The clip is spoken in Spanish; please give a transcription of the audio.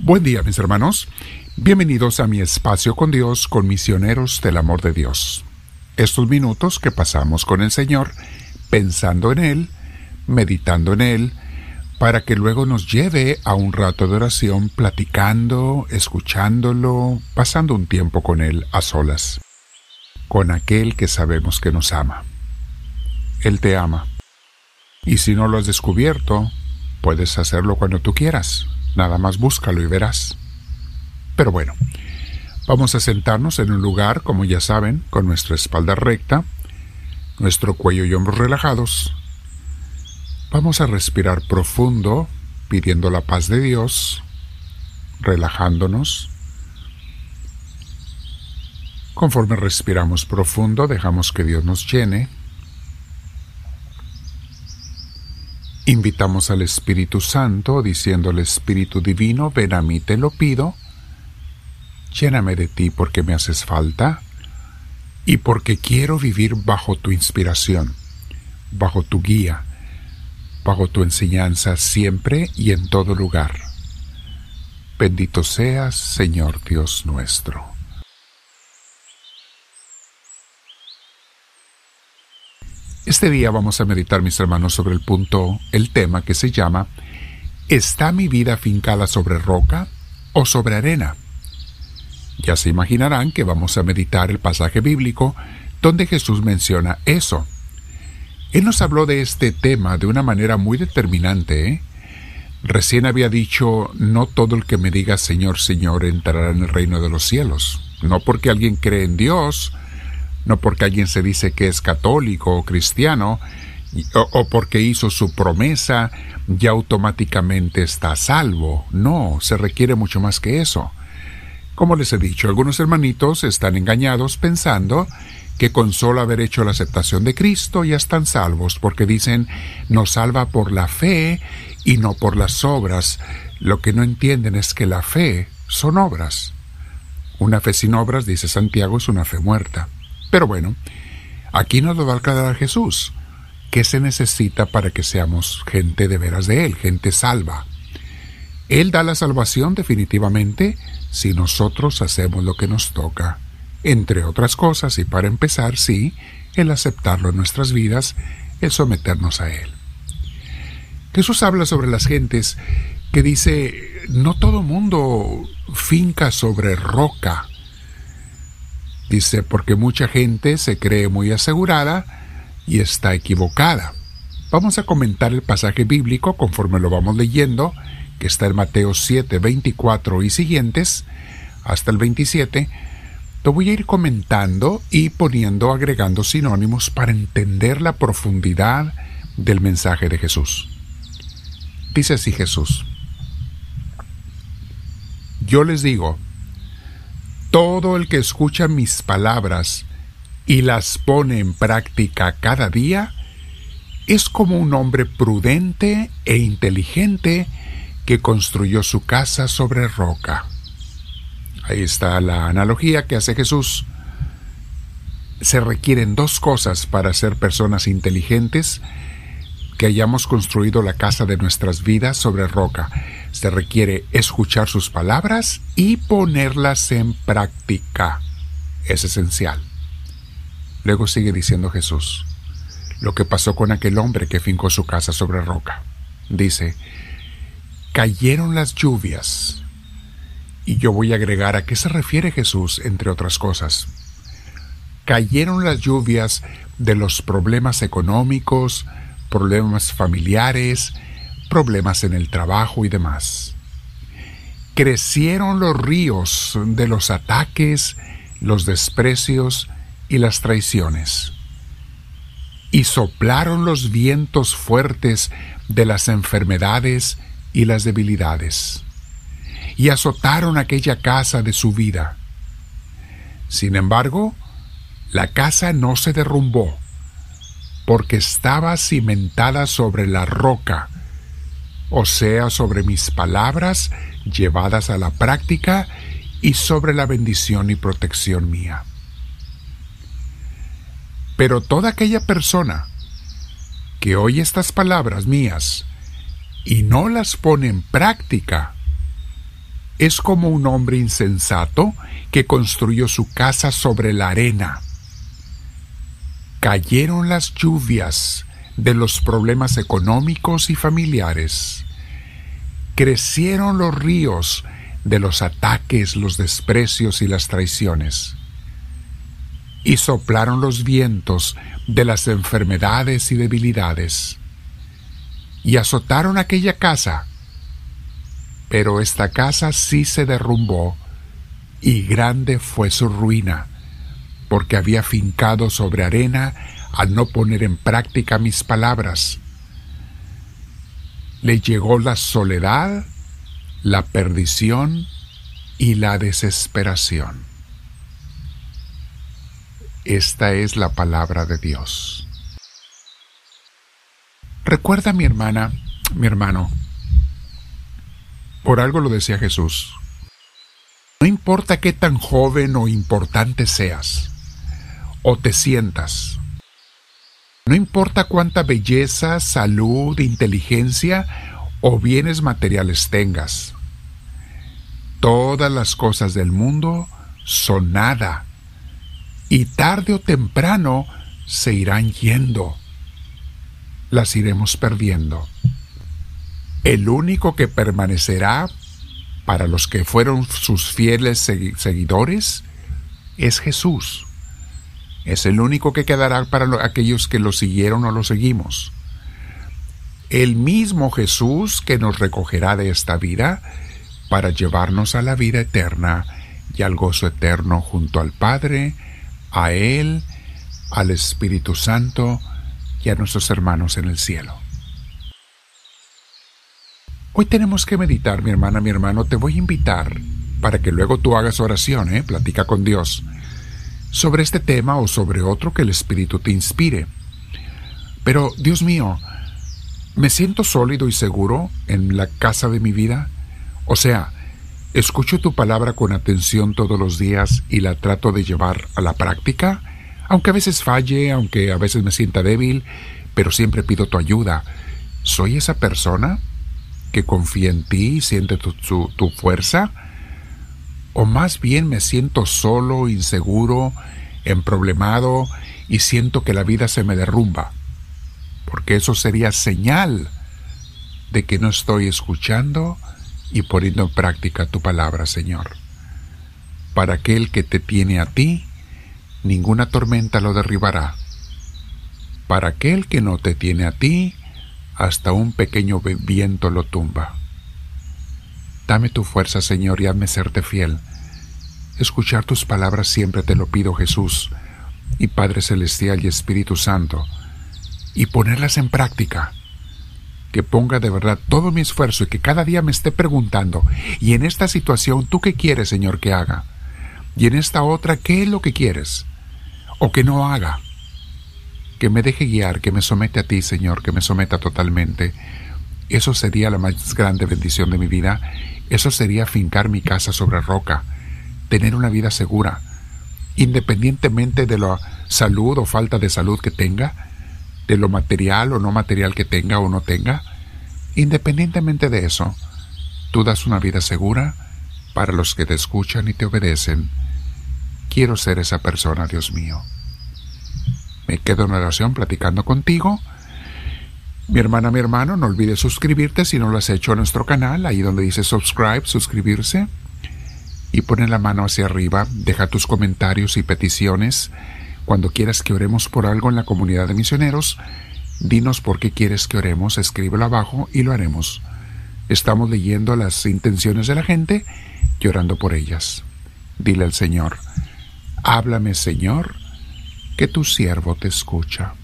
Buen día mis hermanos, bienvenidos a mi espacio con Dios, con misioneros del amor de Dios. Estos minutos que pasamos con el Señor, pensando en Él, meditando en Él, para que luego nos lleve a un rato de oración platicando, escuchándolo, pasando un tiempo con Él a solas, con aquel que sabemos que nos ama. Él te ama. Y si no lo has descubierto, puedes hacerlo cuando tú quieras. Nada más búscalo y verás. Pero bueno, vamos a sentarnos en un lugar, como ya saben, con nuestra espalda recta, nuestro cuello y hombros relajados. Vamos a respirar profundo, pidiendo la paz de Dios, relajándonos. Conforme respiramos profundo, dejamos que Dios nos llene Invitamos al Espíritu Santo diciendo al Espíritu Divino, ven a mí, te lo pido, lléname de ti porque me haces falta y porque quiero vivir bajo tu inspiración, bajo tu guía, bajo tu enseñanza siempre y en todo lugar. Bendito seas, Señor Dios nuestro. Este día vamos a meditar, mis hermanos, sobre el punto, el tema que se llama ¿Está mi vida fincada sobre roca o sobre arena? Ya se imaginarán que vamos a meditar el pasaje bíblico donde Jesús menciona eso. Él nos habló de este tema de una manera muy determinante. ¿eh? Recién había dicho, no todo el que me diga Señor, Señor entrará en el reino de los cielos. No porque alguien cree en Dios, no porque alguien se dice que es católico o cristiano, o, porque hizo su promesa, ya automáticamente está salvo. No, se requiere mucho más que eso. Como les he dicho, algunos hermanitos están engañados pensando que con solo haber hecho la aceptación de Cristo ya están salvos, porque dicen nos salva por la fe y no por las obras. Lo que no entienden es que la fe son obras. Una fe sin obras, dice Santiago, es una fe muerta. Pero bueno, aquí nos lo va a aclarar Jesús. ¿Qué se necesita para que seamos gente de veras de Él, gente salva? Él da la salvación definitivamente si nosotros hacemos lo que nos toca. Entre otras cosas, y para empezar, sí, el aceptarlo en nuestras vidas, el someternos a Él. Jesús habla sobre las gentes que dice, no todo mundo finca sobre roca, Dice, porque mucha gente se cree muy asegurada y está equivocada. Vamos a comentar el pasaje bíblico conforme lo vamos leyendo, que está en Mateo 7, 24 y siguientes, hasta el 27. Lo voy a ir comentando y poniendo, agregando sinónimos para entender la profundidad del mensaje de Jesús. Dice así Jesús. Yo les digo, todo el que escucha mis palabras y las pone en práctica cada día, es como un hombre prudente e inteligente que construyó su casa sobre roca. Ahí está la analogía que hace Jesús. Se requieren dos cosas para ser personas inteligentes que hayamos construido la casa de nuestras vidas sobre roca. Se requiere escuchar sus palabras y ponerlas en práctica. Es esencial. Luego sigue diciendo Jesús, lo que pasó con aquel hombre que fincó su casa sobre roca. Dice, cayeron las lluvias. Y yo voy a agregar a qué se refiere Jesús, entre otras cosas. Cayeron las lluvias de los problemas económicos, problemas familiares, problemas en el trabajo y demás. Crecieron los ríos de los ataques, los desprecios y las traiciones. Y soplaron los vientos fuertes de las enfermedades y las debilidades. Y azotaron aquella casa de su vida. Sin embargo, la casa no se derrumbó, porque estaba cimentada sobre la roca, o sea, sobre mis palabras llevadas a la práctica y sobre la bendición y protección mía. Pero toda aquella persona que oye estas palabras mías y no las pone en práctica, es como un hombre insensato que construyó su casa sobre la arena. Cayeron las lluvias de los problemas económicos y familiares. Crecieron los ríos de los ataques, los desprecios y las traiciones. Y soplaron los vientos de las enfermedades y debilidades. Y azotaron aquella casa pero esta casa sí se derrumbó, y grande fue su ruina, porque había fincado sobre arena al no poner en práctica mis palabras. Le llegó la soledad, la perdición y la desesperación. Esta es la palabra de Dios. Recuerda mi hermana, mi hermano, por algo lo decía Jesús. No importa qué tan joven o importante seas, o te sientas. No importa cuánta belleza, salud, inteligencia o bienes materiales tengas. Todas las cosas del mundo son nada y tarde o temprano se irán yendo. Las iremos perdiendo. El único que permanecerá para los que fueron sus fieles seguidores es Jesús. Es el único que quedará para aquellos que lo siguieron o lo seguimos. El mismo Jesús que nos recogerá de esta vida para llevarnos a la vida eterna y al gozo eterno junto al Padre, a Él, al Espíritu Santo y a nuestros hermanos en el cielo. Hoy tenemos que meditar, mi hermana, mi hermano. Te voy a invitar para que luego tú hagas oración, ¿eh? platica con Dios, sobre este tema o sobre otro que el Espíritu te inspire. Pero, Dios mío, ¿me siento sólido y seguro en la casa de mi vida? O sea, ¿escucho tu palabra con atención todos los días y la trato de llevar a la práctica? Aunque a veces falle, aunque a veces me sienta débil, pero siempre pido tu ayuda. ¿Soy esa persona? que confía en ti y siente tu, tu fuerza? ¿O más bien me siento solo, inseguro, emproblemado y siento que la vida se me derrumba? Porque eso sería señal de que no estoy escuchando y poniendo en práctica tu palabra, Señor. Para aquel que te tiene a ti, ninguna tormenta lo derribará. Para aquel que no te tiene a ti, hasta un pequeño viento lo tumba. Dame tu fuerza, Señor, y hazme serte fiel. Escuchar tus palabras siempre te lo pido, Jesús, y Padre Celestial y Espíritu Santo, y ponerlas en práctica. Que ponga de verdad todo mi esfuerzo y que cada día me esté preguntando, y en esta situación, ¿tú qué quieres, Señor, que haga? Y en esta otra, ¿qué es lo que quieres? O que no haga que me deje guiar, que me somete a ti, Señor, que me someta totalmente. Eso sería la más grande bendición de mi vida. Eso sería fincar mi casa sobre roca, tener una vida segura, independientemente de la salud o falta de salud que tenga, de lo material o no material que tenga o no tenga. Independientemente de eso, tú das una vida segura para los que te escuchan y te obedecen. Quiero ser esa persona, Dios mío. Me quedo en oración platicando contigo. Mi hermana, mi hermano, no olvides suscribirte si no lo has hecho a nuestro canal, ahí donde dice subscribe, suscribirse. Y pone la mano hacia arriba, deja tus comentarios y peticiones. Cuando quieras que oremos por algo en la comunidad de misioneros, dinos por qué quieres que oremos, escríbelo abajo y lo haremos. Estamos leyendo las intenciones de la gente y orando por ellas. Dile al Señor, háblame Señor, que tu siervo te escucha.